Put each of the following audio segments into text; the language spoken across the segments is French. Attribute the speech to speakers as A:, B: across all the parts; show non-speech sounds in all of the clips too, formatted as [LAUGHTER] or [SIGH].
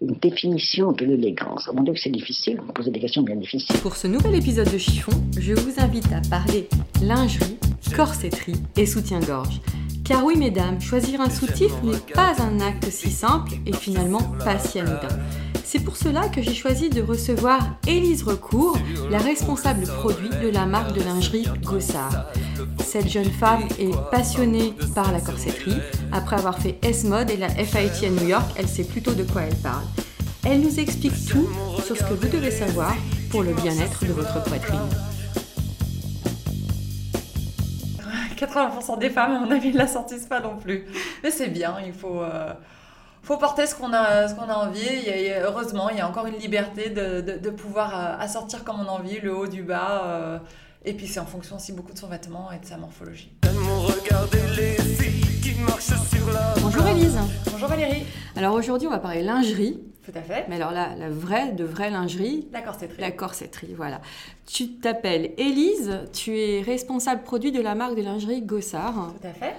A: Une définition de l'élégance. Mon Dieu, que c'est difficile. Vous posez des questions bien difficiles.
B: Pour ce nouvel épisode de Chiffon, je vous invite à parler lingerie, corsetterie et soutien-gorge. Car oui, mesdames, choisir un soutif n'est pas un acte si simple et finalement pas si anodin. C'est pour cela que j'ai choisi de recevoir Élise Recourt, la responsable produit de la marque de lingerie Gossard. Cette jeune femme est passionnée par la corsetterie. Après avoir fait S-Mode et la FIT à New York, elle sait plutôt de quoi elle parle. Elle nous explique tout sur ce que vous devez savoir pour le bien-être de votre poitrine.
C: 80% des femmes, à mon avis, ne la sortissent pas non plus. Mais c'est bien, il faut, euh, faut porter ce qu'on a, ce qu'on a envie. A- heureusement, il y a encore une liberté de, de, de pouvoir euh, assortir comme on a envie, le haut du bas. euh, et puis c'est en fonction aussi beaucoup de son vêtement et de sa morphologie.
B: Bonjour Élise.
C: Bonjour Valérie.
B: Alors aujourd'hui, on va parler lingerie.
C: Tout à fait.
B: Mais alors là, la vraie, de vraie lingerie,
C: c'est très
B: la corsetterie, voilà. Tu t'appelles Élise, tu es responsable produit de la marque de lingerie Gossard.
C: Tout à fait.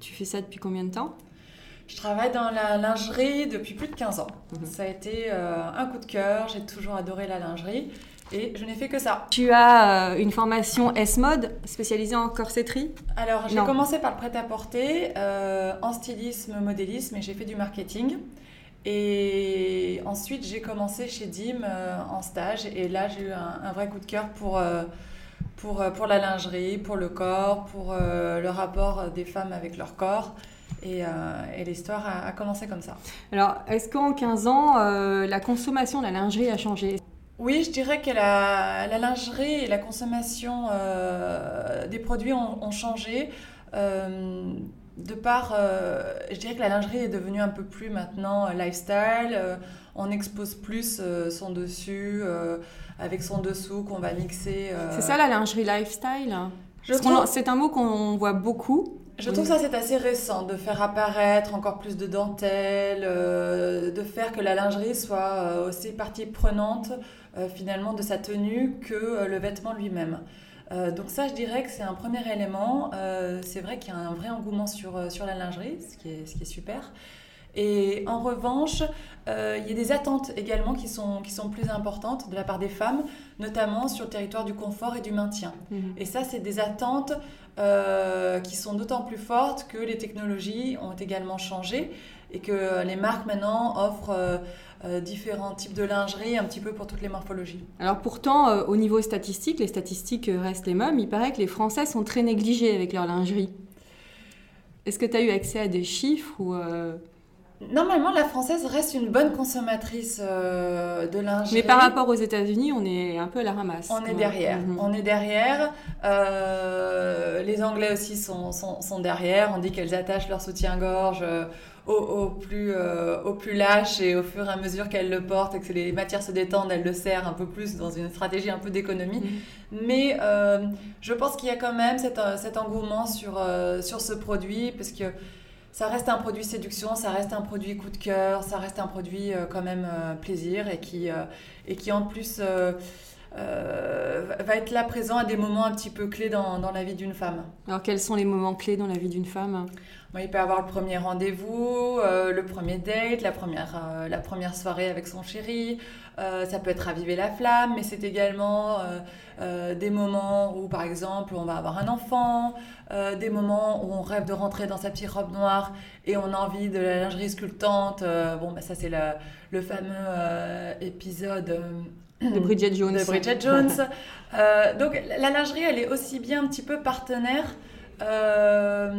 B: Tu fais ça depuis combien de temps?
C: Je travaille dans la lingerie depuis plus de 15 ans.
B: Mhm.
C: Ça a été euh, un coup de cœur, j'ai toujours adoré la lingerie et je n'ai fait que ça.
B: Tu as euh, une formation S-Mode spécialisée en corsetterie?
C: Alors, j'ai commencé par le prêt-à-porter, euh, en stylisme, modélisme, et j'ai fait du marketing. Et ensuite, j'ai commencé chez Dim en stage, et là, j'ai eu un, un vrai coup de cœur pour, pour, pour la lingerie, pour le corps, pour le rapport des femmes avec leur corps. Et, euh, et l'histoire a, a commencé comme ça.
B: Alors, est-ce qu'en 15 ans, euh, la consommation de la lingerie a changé?
C: Oui, je dirais que la, la lingerie et la consommation euh, des produits ont, ont changé. de par, je dirais que la lingerie est devenue un peu plus maintenant lifestyle. on expose plus son dessus avec son dessous qu'on va mixer.
B: C'est ça la lingerie lifestyle?
C: Trouve-
B: C'est un mot qu'on voit beaucoup.
C: Je trouve ça c'est assez récent de faire apparaître encore plus de dentelle, euh, de faire que la lingerie soit euh, aussi partie prenante euh, finalement de sa tenue que le vêtement lui-même. Donc ça je dirais que c'est un premier élément. C'est vrai qu'il y a un vrai engouement sur, sur la lingerie, ce qui est, ce qui est super. Et en revanche, euh, il y a des attentes également qui sont, qui sont plus importantes de la part des femmes, notamment sur le territoire du confort et du maintien.
B: Mhm.
C: Et ça, c'est des attentes euh, qui sont d'autant plus fortes que les technologies ont également changé et que les marques maintenant offrent euh, différents types de lingerie un petit peu pour toutes les morphologies.
B: Alors pourtant, au niveau statistique, les statistiques restent les mêmes. Il paraît que les Français sont très négligés avec leur lingerie. Est-ce que tu as eu accès à des chiffres ou
C: Normalement, la française reste une bonne consommatrice euh, de lingerie.
B: Mais par rapport aux États-Unis, on est un peu à la ramasse.
C: On est derrière.
B: Mhm.
C: On est derrière. Euh, les Anglais aussi sont, sont, sont derrière. On dit qu'elles attachent leur soutien-gorge euh, au, au plus, euh, au plus lâche et au fur et à mesure qu'elles le portent et que les matières se détendent, elles le serrent un peu plus dans une stratégie un peu d'économie.
B: Mhm.
C: Mais je pense qu'il y a quand même cet, cet engouement sur, sur ce produit parce que ça reste un produit séduction, ça reste un produit coup de cœur, ça reste un produit euh, quand même euh, plaisir et qui, euh, et qui en plus va être là présent à des moments un petit peu clés dans, dans la vie d'une femme.
B: Alors quels sont les moments clés dans la vie d'une femme?
C: Il peut avoir le premier rendez-vous, euh, le premier date, la première, euh, la première soirée avec son chéri. Euh, ça peut être raviver la flamme, mais c'est également euh, euh, des moments où, par exemple, on va avoir un enfant, euh, des moments où on rêve de rentrer dans sa petite robe noire et on a envie de la lingerie sculptante. Euh, bon, bah, ça, c'est le, le fameux euh, épisode.
B: De Bridget Jones.
C: de Bridget Jones. [LAUGHS] Euh, donc la lingerie, elle est aussi bien un petit peu partenaire. Euh,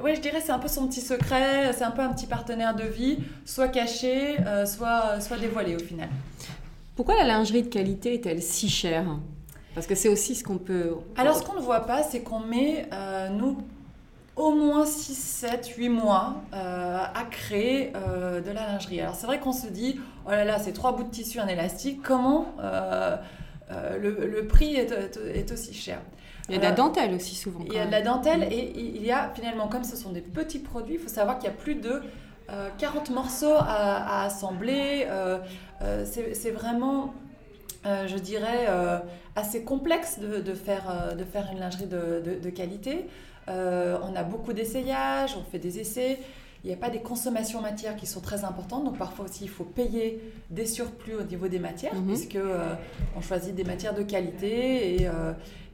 C: ouais, je dirais c'est un peu son petit secret, c'est un peu un petit partenaire de vie, soit caché, euh, soit, soit dévoilé au final.
B: Pourquoi la lingerie de qualité est-elle si chère? Parce que c'est aussi ce qu'on peut...
C: Alors ce qu'on ne voit pas, c'est qu'on met, euh, nous, au moins 6, 7, 8 mois à créer de la lingerie. Alors c'est vrai qu'on se dit, oh là là, c'est trois bouts de tissu, un élastique, comment le, prix est, aussi cher
B: il y a de la dentelle aussi souvent.
C: Il y a de la dentelle et il y a finalement, comme ce sont des petits produits, il faut savoir qu'il y a plus de 40 morceaux à, assembler. c'est vraiment euh, je dirais, euh, assez complexe de, faire, euh, de faire une lingerie de, qualité. on a beaucoup d'essayages, on fait des essais. Il n'y a pas des consommations matières qui sont très importantes, donc parfois aussi il faut payer des surplus au niveau des matières, mhm. puisque on choisit des matières de qualité et,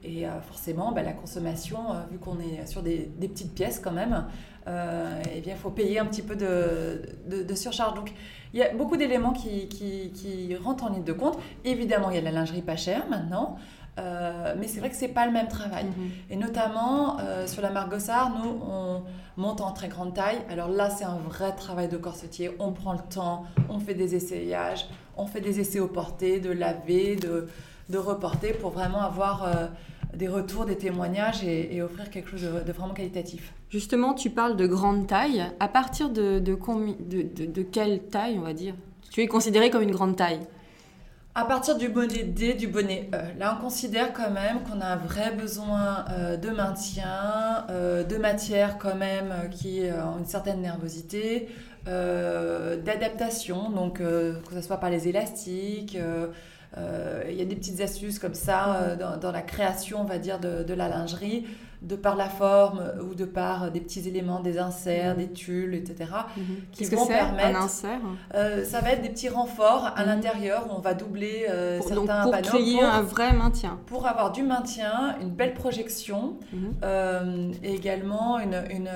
C: et forcément bah, la consommation, vu qu'on est sur des, des, petites pièces quand même, eh bien il faut payer un petit peu de, de surcharge. Donc il y a beaucoup d'éléments qui, qui, rentrent en ligne de compte. Évidemment, il y a la lingerie pas chère maintenant. Euh, mais c'est vrai que c'est pas le même travail. Mhm. Et notamment euh, sur la marque Gossard, nous on monte en très grande taille. Alors là, c'est un vrai travail de corsetier. On prend le temps, on fait des essayages, on fait des essais au porté, de laver, de, de reporter pour vraiment avoir euh, des retours, des témoignages et, offrir quelque chose de, vraiment qualitatif.
B: Justement, tu parles de grande taille. À partir de, de, de, quelle taille, on va dire? Tu es considéré comme une grande taille?
C: À partir du bonnet D, du bonnet E. Là, on considère quand même qu'on a un vrai besoin euh, de maintien, euh, de matière quand même euh, qui ont une certaine nervosité, d'adaptation, donc que ce soit par les élastiques, il y a des petites astuces comme ça dans, la création, on va dire, de, la lingerie, de par la forme ou de par des petits éléments, des inserts, mhm. des tulles, etc.
B: Mhm. qui vont que permettre. Un insert?
C: euh, Ça va être des petits renforts à mhm. l'intérieur où on va doubler
B: pour, certains donc, pour créer un vrai maintien.
C: Pour avoir du maintien, une belle projection et également une, une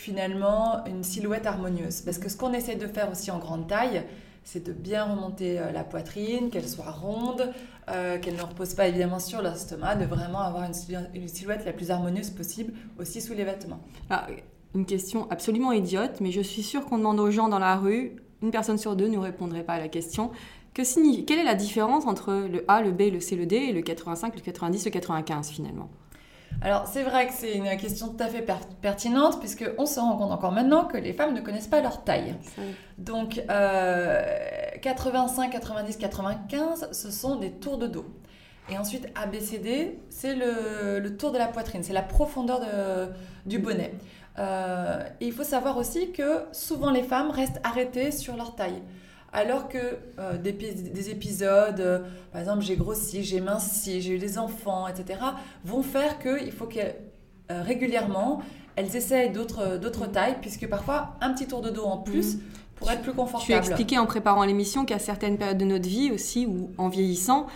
C: finalement une silhouette harmonieuse. Parce que ce qu'on essaie de faire aussi en grande taille, c'est de bien remonter euh, la poitrine, qu'elle soit ronde, euh, qu'elle ne repose pas évidemment sur l'estomac, de vraiment avoir une, silhouette la plus harmonieuse possible aussi sous les vêtements.
B: Ah, une question absolument idiote, mais je suis sûre qu'on demande aux gens dans la rue, une personne sur deux ne répondrait pas à la question. Que signifie, quelle est la différence entre le A, le B, le C, le D et le 85, le 90, le 95 finalement?
C: Alors c'est vrai que c'est une question tout à fait pertinente puisque on se rend compte encore maintenant que les femmes ne connaissent pas leur taille. Donc 85, 90, 95, ce sont des tours de dos. Et ensuite ABCD, c'est le, tour de la poitrine, c'est la profondeur du bonnet. Euh, il faut savoir aussi que souvent les femmes restent arrêtées sur leur taille. Alors que euh, des, épisodes, euh, par exemple j'ai grossi, j'ai minci, j'ai eu des enfants, etc., vont faire qu'il faut que euh, régulièrement elles essayent d'autres tailles, puisque parfois un petit tour de dos en plus mm. Pour être plus confortable.
B: Tu as expliqué en préparant l'émission qu'à certaines périodes de notre vie aussi, où en vieillissant,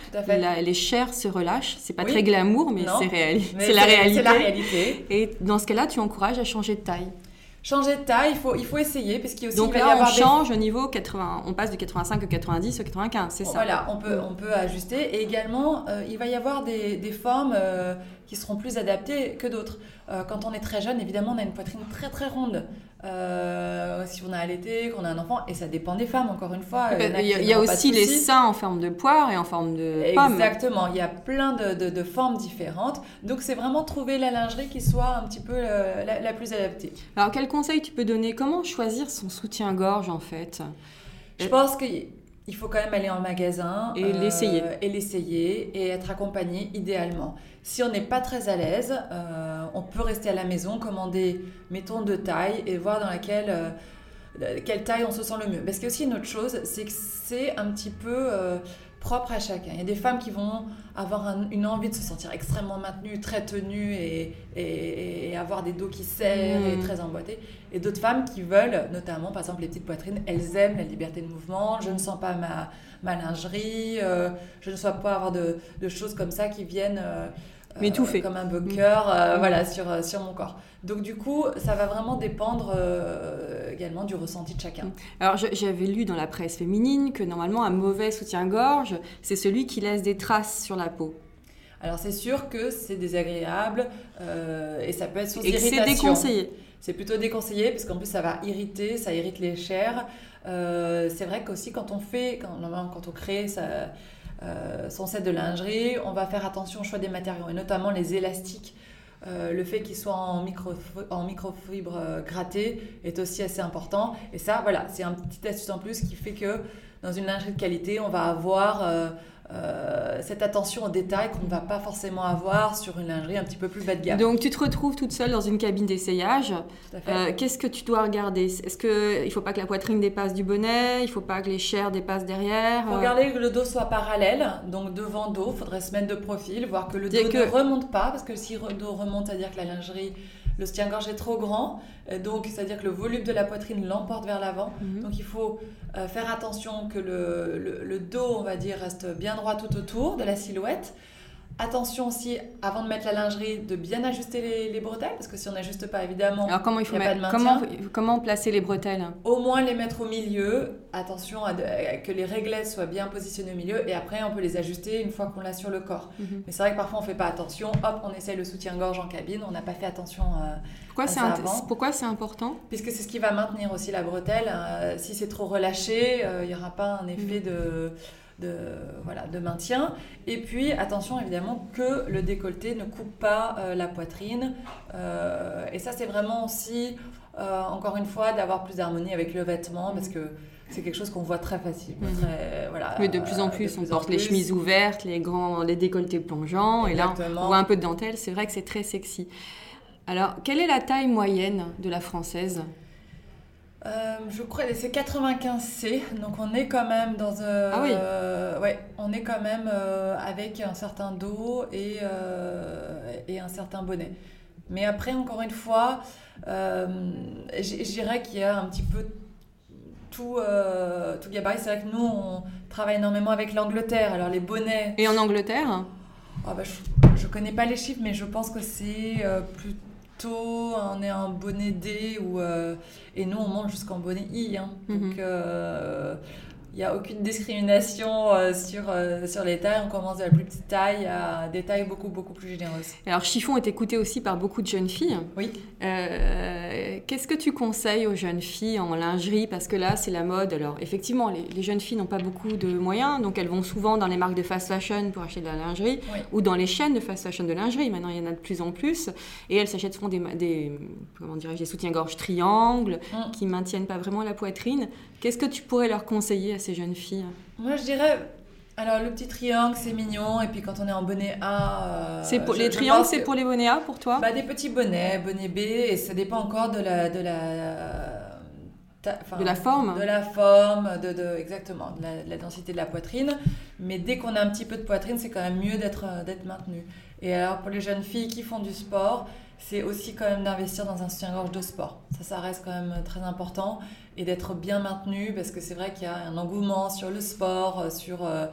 B: les chairs se relâchent. C'est pas très glamour, mais c'est la réalité.
C: la réalité.
B: Et dans ce cas-là, tu encourages à changer de taille
C: changer de taille, il faut, il faut essayer parce qu'il aussi
B: Donc là, on change au niveau 80, on passe de 85 au 90 au 95, c'est ça.
C: Voilà, on peut, on peut ajuster et également euh, il va y avoir des, des formes euh, qui seront plus adaptées que d'autres. Euh, quand on est très jeune, évidemment, on a une poitrine très très ronde. Si on a allaité, qu'on a un enfant, et ça dépend des femmes, encore une fois.
B: Il y a, aussi les seins en forme de poire et en forme de
C: pomme. Exactement, il y a plein de, de, formes différentes. Donc c'est vraiment trouver la lingerie qui soit un petit peu la, la, plus adaptée.
B: Alors quel conseil tu peux donner? Comment choisir son soutien-gorge en fait?
C: Je pense que il faut quand même aller en magasin
B: et l'essayer
C: et l'essayer et être accompagné idéalement. Si on n'est pas très à l'aise, euh, on peut rester à la maison, commander, mettons, de taille et voir dans laquelle, euh, quelle taille on se sent le mieux. Parce qu'il y a aussi une autre chose, c'est que c'est un petit peu euh, propre à chacun. Il y a des femmes qui vont avoir une envie de se sentir extrêmement maintenues, très tenues et, et, avoir des dos qui serrent et mmh. très emboîtés. Et d'autres femmes qui veulent, notamment par exemple les petites poitrines, elles aiment la liberté de mouvement. Je ne sens pas ma, ma lingerie, je ne sens pas avoir de, de, choses comme ça qui viennent
B: mais tout fait.
C: Comme un bunker, euh, mm. voilà, sur, euh, sur mon corps. Donc du coup, ça va vraiment dépendre euh, également du ressenti de chacun. Mm.
B: Alors j'avais lu dans la presse féminine que normalement un mauvais soutien-gorge, c'est celui qui laisse des traces sur la peau.
C: Alors c'est sûr que c'est désagréable et ça peut être sous
B: et
C: c'est
B: déconseillé.
C: C'est plutôt déconseillé parce qu'en plus ça va irriter, ça irrite les chairs. c'est vrai qu'aussi quand on fait, quand, quand on crée ça, euh, son set de lingerie, on va faire attention au choix des matériaux et notamment les élastiques. le fait qu'il soit en, micro, en microfibre grattée est aussi assez important. Et ça, voilà, c'est un petit astuce en plus qui fait que dans une lingerie de qualité, on va avoir euh, cette attention au détail qu'on ne va pas forcément avoir sur une lingerie un petit peu plus bas de gamme.
B: Donc tu te retrouves toute seule dans une cabine d'essayage. Euh, Qu'est-ce que tu dois regarder? Est-ce qu'il ne faut pas que la poitrine dépasse du bonnet? Il ne faut pas que les chairs dépassent derrière?
C: Il faut regarder que le dos soit parallèle, donc devant dos, il faudrait se mettre de profil, voir que le dos ne remonte pas, parce que si le dos remonte, c'est-à-dire que la lingerie le soutien-gorge est trop grand, euh, donc c'est-à-dire que le volume de la poitrine l'emporte vers l'avant. Mhm. Donc il faut euh, faire attention que le, le, dos, on va dire, reste bien droit tout autour de la silhouette. Attention aussi, avant de mettre la lingerie, de bien ajuster les, bretelles, parce que si on n'ajuste pas, évidemment,
B: Alors comment il faut mettre, comment, comment placer les bretelles?
C: Au moins les mettre au milieu. Attention à, que les réglettes soient bien positionnées au milieu, et après on peut les ajuster une fois qu'on l'a sur le corps. Mhm. Mais c'est vrai que parfois on fait pas attention. Hop, on essaye le soutien-gorge en cabine, on n'a pas fait attention. Euh,
B: pourquoi c'est pourquoi c'est important?
C: Puisque c'est ce qui va maintenir aussi la bretelle. Euh, si c'est trop relâché, euh, il n'y aura pas un effet mhm. de de, voilà, de maintien. Et puis, attention évidemment que le décolleté ne coupe pas euh, la poitrine. Euh, et ça, c'est vraiment aussi, euh, encore une fois, d'avoir plus d'harmonie avec le vêtement parce que c'est quelque chose qu'on voit très facilement. Mhm.
B: voilà, Mais de plus en plus, on porte les chemises ouvertes, les grands, les décolletés plongeants. Et là, on voit un peu de dentelle. C'est vrai que c'est très sexy. Alors, quelle est la taille moyenne de la française?
C: Euh, je crois que c'est 95C, donc on est quand même dans un.
B: Ah oui.
C: ouais, on est quand même euh, avec un certain dos et, euh, et un certain bonnet. Mais après, encore une fois, je dirais qu'il y a un petit peu tout, tout gabarit. C'est vrai que nous, on travaille énormément avec l'Angleterre. Alors les bonnets.
B: Et en Angleterre?
C: Oh, bah, Je ne connais pas les chiffres, mais je pense que c'est plus on est un bonnet D ou, euh, et nous on monte jusqu'en bonnet I. Hein. Mhm. Donc euh, il n'y a aucune discrimination euh, sur, euh, sur les tailles. On commence de la plus petite taille à des tailles beaucoup, beaucoup plus généreuses.
B: Alors, chiffon est écouté aussi par beaucoup de jeunes filles.
C: Oui.
B: Euh, qu'est-ce que tu conseilles aux jeunes filles en lingerie? Parce que là, c'est la mode. Alors, effectivement, les, jeunes filles n'ont pas beaucoup de moyens, donc elles vont souvent dans les marques de fast fashion pour acheter de la lingerie ou dans les chaînes de fast fashion de lingerie. Maintenant, il y en a de plus en plus. Et elles s'achètent souvent des, des, comment des soutiens-gorge triangles mm. qui maintiennent pas vraiment la poitrine. Qu'est-ce que tu pourrais leur conseiller à ces jeunes filles?
C: Moi, je dirais. Alors, le petit triangle, c'est mignon. Et puis, quand on est en bonnet A.
B: Euh, c'est pour, les triangles, c'est pour les bonnets A pour toi?
C: Bah, Des petits bonnets, bonnet B. Et ça dépend encore de la. De la
B: de la forme
C: De la forme, de, de exactement, de la, densité de la poitrine. Mais dès qu'on a un petit peu de poitrine, c'est quand même mieux d'être maintenu. Et alors, pour les jeunes filles qui font du sport, c'est aussi quand même d'investir dans un soutien-gorge de sport. Ça, ça reste quand même très important et d'être bien maintenu parce que c'est vrai qu'il y a un engouement sur le sport, euh, sur... Euh,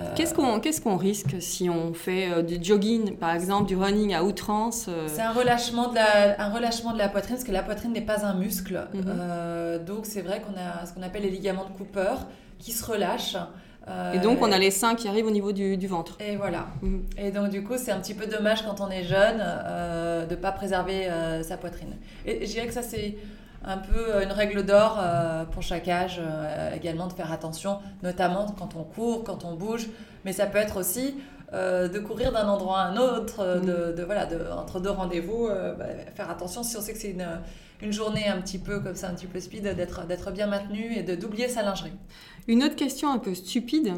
B: euh, qu'est-ce qu'on qu'est-ce qu'on risque si on fait du jogging, par exemple, du running à outrance
C: C'est un relâchement, de la, un relâchement de la poitrine, parce que la poitrine n'est pas un muscle. Mhm. donc c'est vrai qu'on a ce qu'on appelle les ligaments de Cooper qui se relâchent
B: et donc, on a les seins qui arrivent au niveau du, ventre.
C: Et voilà. Mm. Et donc, du coup, c'est un petit peu dommage quand on est jeune euh, de ne pas préserver euh, sa poitrine. Et je dirais que ça, c'est un peu une règle d'or euh, pour chaque âge également de faire attention, notamment quand on court, quand on bouge. Mais ça peut être aussi de courir d'un endroit à un autre, mm. de, voilà, de, entre deux rendez-vous, bah, faire attention si on sait que c'est une une journée un petit peu comme ça, un petit peu speed, d'être, d'être bien maintenu et de, d'oublier sa lingerie.
B: Une autre question un peu stupide.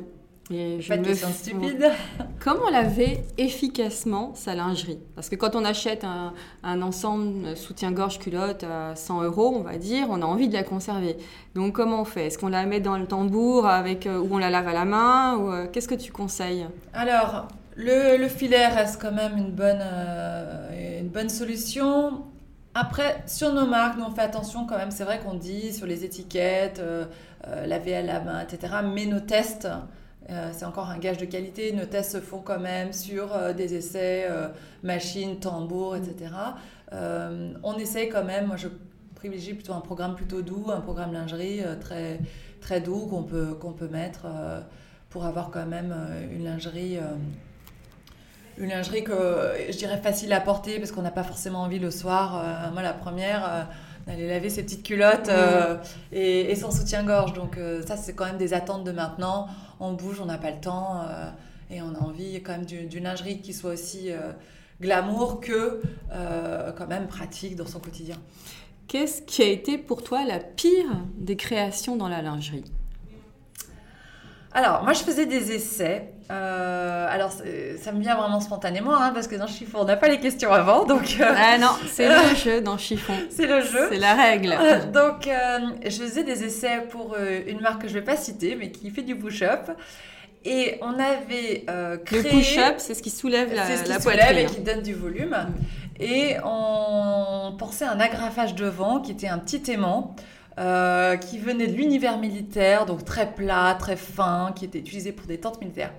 C: Et je Pas de question stupide. [LAUGHS]
B: Comment laver efficacement sa lingerie Parce que quand on achète un, un ensemble soutien-gorge culotte à 100 euros, on va dire, on a envie de la conserver. Donc comment on fait? Est-ce qu'on la met dans le tambour avec, euh, ou on la lave à la main ou, euh, Qu'est-ce que tu conseilles?
C: Alors, le, le, filet reste quand même une bonne, euh, une bonne solution. Après, sur nos marques, nous on fait attention quand même. C'est vrai qu'on dit sur les étiquettes, euh, laver à la main, etc. Mais nos tests, euh, c'est encore un gage de qualité. Nos tests se font quand même sur des essais, machines, tambours, etc. on essaye quand même. Moi, je privilégie plutôt un programme plutôt doux, un programme lingerie très très doux qu'on peut qu'on peut mettre pour avoir quand même une lingerie une lingerie que je dirais facile à porter parce qu'on n'a pas forcément envie le soir. Euh, moi, la première, euh, d'aller laver ses petites culottes euh, et, son soutien-gorge. Donc, ça, c'est quand même des attentes de maintenant. On bouge, on n'a pas le temps et on a envie quand même d'une lingerie qui soit aussi glamour que quand même pratique dans son quotidien.
B: Qu'est-ce qui a été pour toi la pire des créations dans la lingerie?
C: Alors, moi, je faisais des essais. Euh, alors, ça me vient vraiment spontanément, hein, parce que dans Chiffon, on n'a pas les questions avant. Donc,
B: euh, Ah non, c'est le [LAUGHS] jeu dans Chiffon. [LAUGHS]
C: C'est le jeu.
B: C'est la règle.
C: donc, euh, je faisais des essais pour une marque que je ne vais pas citer, mais qui fait du push-up. Et on avait créé...
B: Le push-up, c'est ce qui soulève la,
C: C'est ce
B: qui
C: soulève et qui donne du volume. Et on pensait à un agrafage devant qui était un petit aimant. Euh, qui venait de l'univers militaire, donc très plat, très fin, qui était utilisé pour des tentes militaires.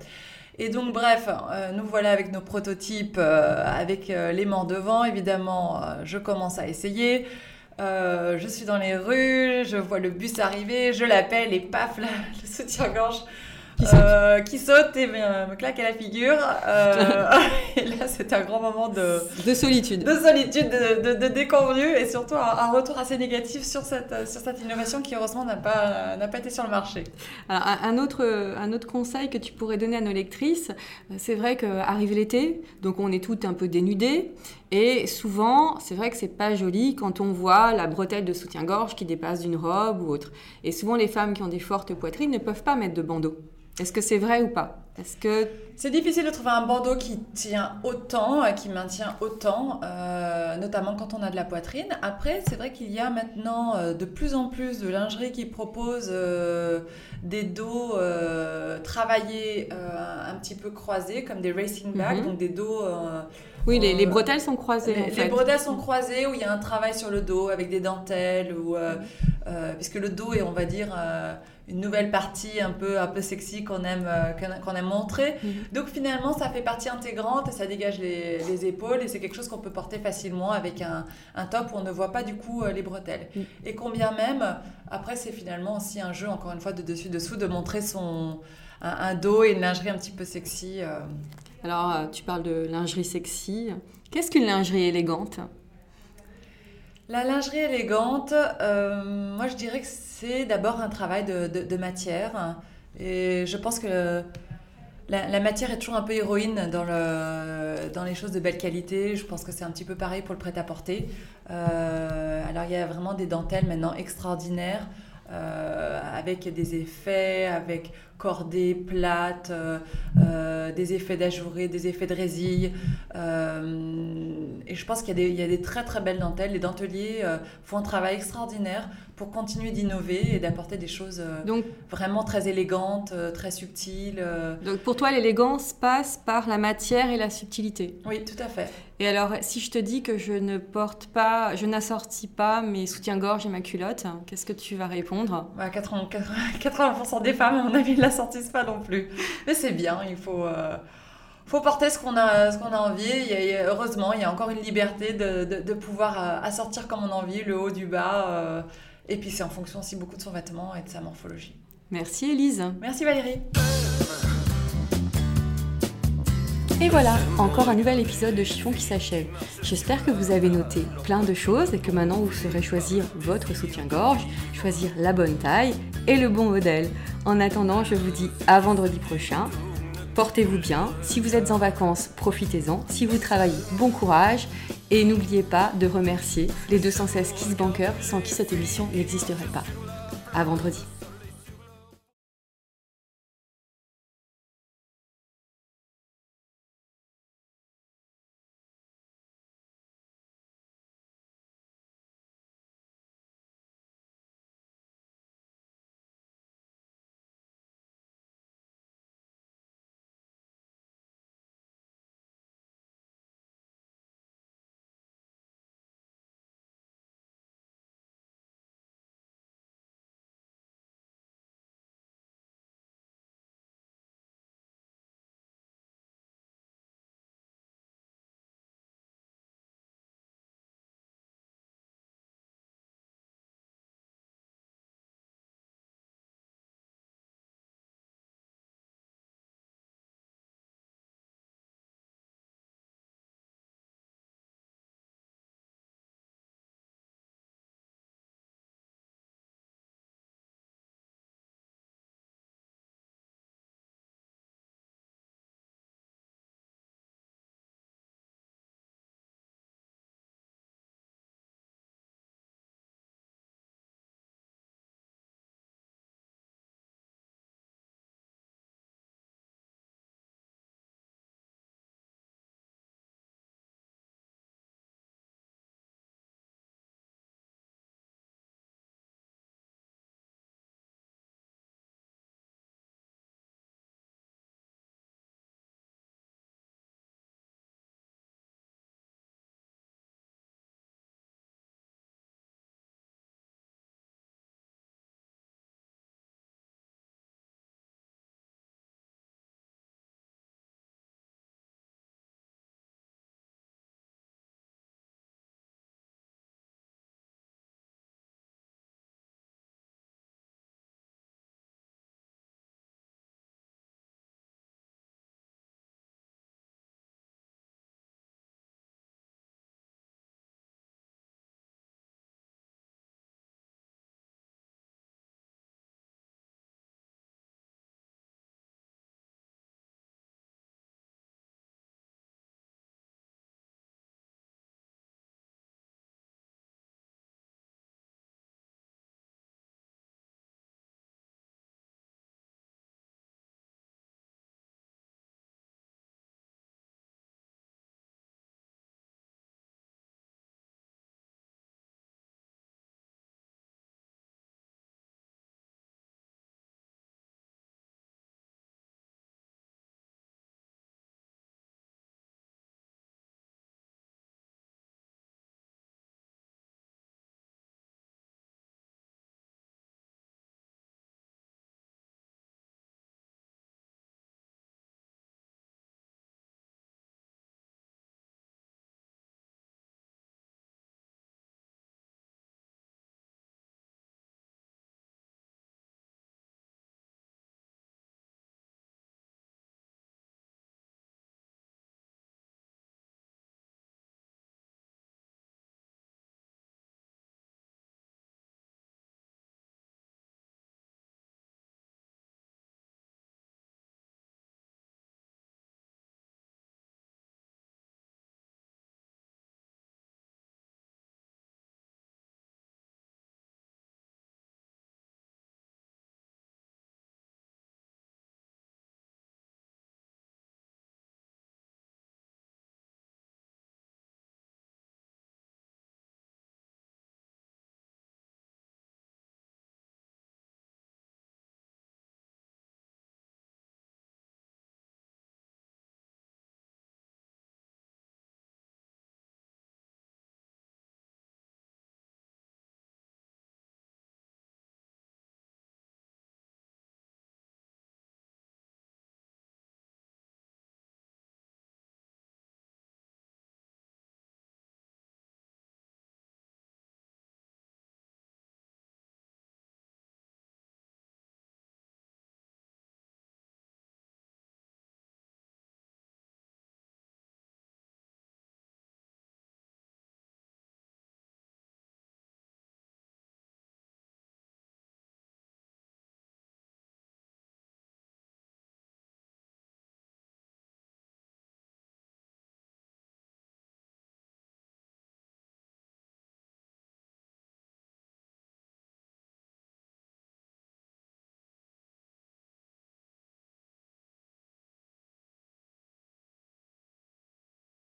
C: Et donc, bref, euh, nous voilà avec nos prototypes, euh, avec l'aimant devant. Évidemment, je commence à essayer. je suis dans les rues, je vois le bus arriver, je l'appelle et paf, le soutien-gorge qui saute, et me, claque à la figure. [LAUGHS] et là, c'est un grand moment de,
B: de solitude.
C: De solitude, de, de, déconvenu et surtout un, retour assez négatif sur cette, sur cette innovation qui, heureusement, n'a pas, n'a pas été sur le marché.
B: Alors, un autre, un autre conseil que tu pourrais donner à nos lectrices, c'est vrai qu'arrive l'été, donc on est toutes un peu dénudées. Et souvent, c'est vrai que c'est pas joli quand on voit la bretelle de soutien-gorge qui dépasse d'une robe ou autre. Et souvent, les femmes qui ont des fortes poitrines ne peuvent pas mettre de bandeau. Est-ce que c'est vrai ou pas? Est-ce que
C: c'est difficile de trouver un bandeau qui tient autant, euh, qui maintient autant, euh, notamment quand on a de la poitrine. Après, c'est vrai qu'il y a maintenant euh, de plus en plus de lingerie qui propose des dos travaillés un petit peu croisés, comme des racing bags, mhm. donc des dos.
B: oui, les, bretelles sont croisées.
C: Les, les, bretelles sont croisées où il y a un travail sur le dos avec des dentelles, ou, puisque le dos est, on va dire une nouvelle partie un peu, un peu sexy qu'on aime, euh, qu'on aime montrer. Mhm. Donc finalement, ça fait partie intégrante et ça dégage les, les épaules et c'est quelque chose qu'on peut porter facilement avec un, un, top où on ne voit pas du coup euh, les bretelles. Mhm. Et combien même, après c'est finalement aussi un jeu, encore une fois, de dessus-dessous, de montrer son, un, dos et une lingerie un petit peu sexy. Euh.
B: Alors, tu parles de lingerie sexy. Qu'est-ce qu'une lingerie élégante?
C: La lingerie élégante, moi je dirais que c'est d'abord un travail de, matière. Et je pense que la, matière est toujours un peu héroïne dans les choses de belle qualité. Je pense que c'est un petit peu pareil pour le prêt-à-porter. Euh, alors il y a vraiment des dentelles maintenant extraordinaires. Euh, avec des effets, avec cordées plates, euh, euh, des effets d'ajouré, des effets de résille. et je pense qu'il y, y, a des très très belles dentelles. Les denteliers font un travail extraordinaire pour continuer d'innover et d'apporter des choses donc, vraiment très élégantes, très subtiles.
B: Donc pour toi, l'élégance passe par la matière et la subtilité
C: Oui, tout à fait.
B: Et alors, si je te dis que je ne porte pas, je n'assortis pas mes soutiens-gorge et ma culotte, qu'est-ce que tu vas répondre?
C: 80, bah, des femmes, à mon avis, ne l'assortissent pas non plus. Mais c'est bien, il faut, euh, faut porter ce qu'on a, qu'on a envie. heureusement, il y a encore une liberté de, de, pouvoir euh, assortir comme on a envie, le haut du bas. Euh, et puis, c'est en fonction aussi beaucoup de son vêtement et de sa morphologie.
B: Merci Elise.
C: Merci Valérie.
B: Et voilà, encore un nouvel épisode de Chiffon qui s'achève. J'espère que vous avez noté plein de choses et que maintenant vous saurez choisir votre soutien-gorge, choisir la bonne taille et le bon modèle. En attendant, je vous dis à vendredi prochain. Portez-vous bien. Si vous êtes en vacances, profitez-en. Si vous travaillez, bon courage. Et n'oubliez pas de remercier les 216 Kiss Bankers sans qui cette émission n'existerait pas. À vendredi.